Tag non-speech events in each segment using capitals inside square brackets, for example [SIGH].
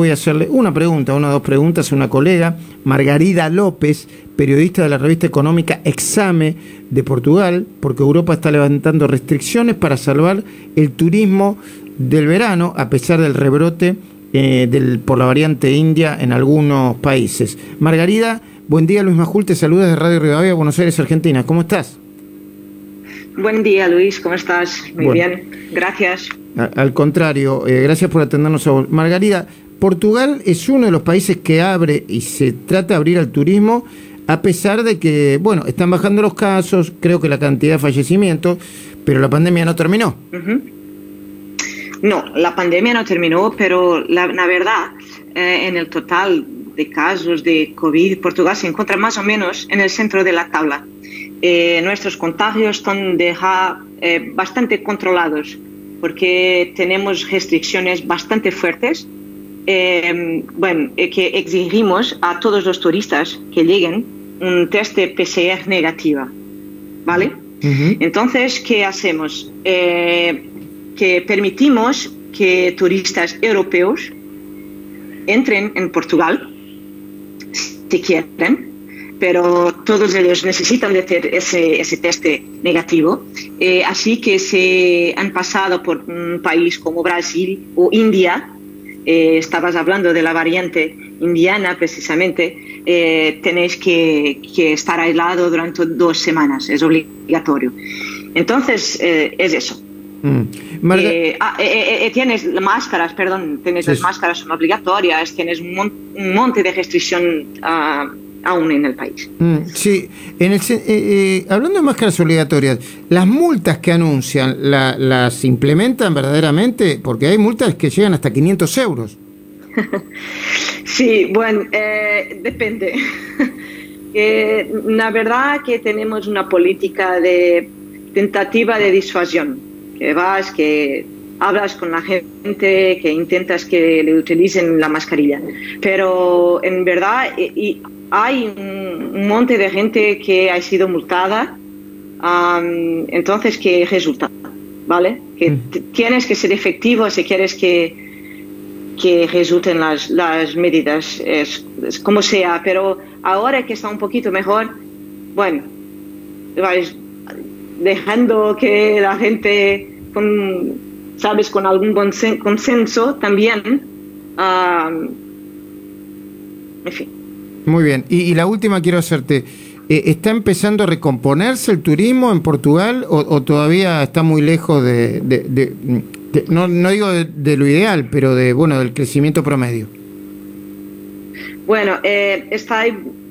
Voy a hacerle una pregunta, una o dos preguntas a una colega, Margarida López, periodista de la revista económica Exame de Portugal, porque Europa está levantando restricciones para salvar el turismo del verano, a pesar del rebrote eh, del, por la variante india en algunos países. Margarida, buen día, Luis Majul, te saluda de Radio Rivadavia, Buenos Aires, Argentina. ¿Cómo estás? Buen día, Luis, ¿cómo estás? Muy bueno, bien, gracias. Al contrario, eh, gracias por atendernos a vos. Margarida, Portugal es uno de los países que abre y se trata de abrir al turismo a pesar de que, bueno, están bajando los casos, creo que la cantidad de fallecimientos, pero la pandemia no terminó. No, la pandemia no terminó, pero la, verdad, eh, en el total de casos de COVID, Portugal se encuentra más o menos en el centro de la tabla. Eh, nuestros contagios están eh, bastante controlados porque tenemos restricciones bastante fuertes eh, bueno, eh, que exigimos a todos los turistas que lleguen un test de PCR negativa, ¿vale? Uh -huh. Entonces, ¿qué hacemos? Eh, que permitimos que turistas europeos entren en Portugal, si quieren, pero todos ellos necesitan de ese, ese test negativo. Eh, así que se han pasado por un país como Brasil o India, eh, estabas hablando de la variante indiana precisamente, eh, tenéis que, que, estar aislado durante dos semanas, es obligatorio. Entonces, eh, es eso. Mm. Ah, tienes máscaras, perdón, tienes sí. las máscaras son obligatorias, tienes un, mon un monte de restricción uh, aún en el país. Mm, sí, en el, eh, eh, hablando de máscaras obligatorias, las multas que anuncian, la, ¿las implementan verdaderamente? Porque hay multas que llegan hasta 500 euros. [LAUGHS] sí, bueno, eh, depende. [LAUGHS] la verdad que tenemos una política de tentativa de disuasión, que vas, que hablas con la gente, que intentas que le utilicen la mascarilla. Pero en verdad, y, hay un monte de gente que ha sido multada, um, entonces, ¿qué resulta? ¿Vale? Que mm. tienes que ser efectivo si quieres que, que resulten las, las medidas, es, es, como sea, pero ahora que está un poquito mejor, bueno, vais dejando que la gente, con, sabes, con algún consenso también, um, en fin. Muy bien. Y, la última quiero hacerte. Eh, ¿Está empezando a recomponerse el turismo en Portugal o, todavía está muy lejos de, no, no, digo de, lo ideal, pero de bueno del crecimiento promedio? Bueno, eh, está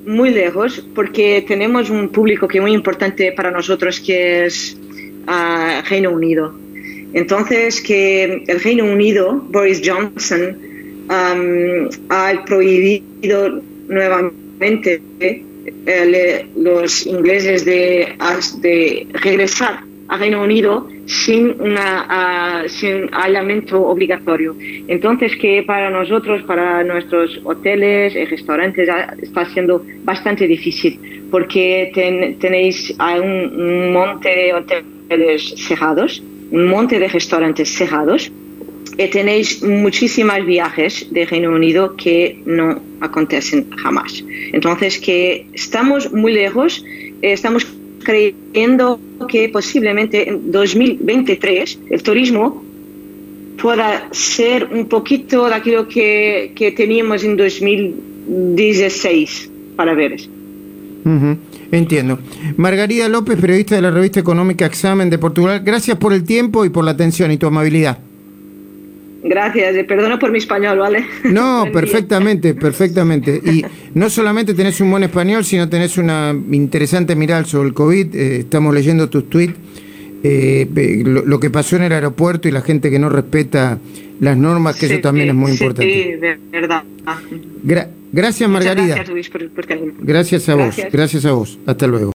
muy lejos porque tenemos un público que es muy importante para nosotros que es uh, Reino Unido. Entonces, que el Reino Unido, Boris Johnson, ha prohibido nuevamente eh, los ingleses de, de, regresar a Reino Unido sin, una, uh, sin aislamiento obligatorio. Entonces, que para nosotros, para nuestros hoteles y restaurantes, está siendo bastante difícil porque ten, tenéis un, monte de hoteles cerrados, un monte de restaurantes cerrados tenéis muchísimos viajes de Reino Unido que no acontecen jamás. Entonces, que estamos muy lejos, estamos creyendo que posiblemente en 2023 el turismo pueda ser un poquito de aquello que, teníamos en 2016 para ver. Uh. Entiendo. Margarida López, periodista de la revista económica Examen de Portugal, gracias por el tiempo y por la atención y tu amabilidad. Gracias, perdona por mi español, ¿vale? [LAUGHS] No, perfectamente, [LAUGHS] perfectamente. Y no solamente tenés un buen español, sino tenés una interesante mirada sobre el COVID. Eh, estamos leyendo tus tweets. Eh, lo, lo, que pasó en el aeropuerto y la gente que no respeta las normas, que sí, eso también sí, es muy importante. Sí, de verdad. Gra gracias, Margarida. Gracias, Luis, por, por gracias a gracias. vos, gracias a vos. Hasta luego.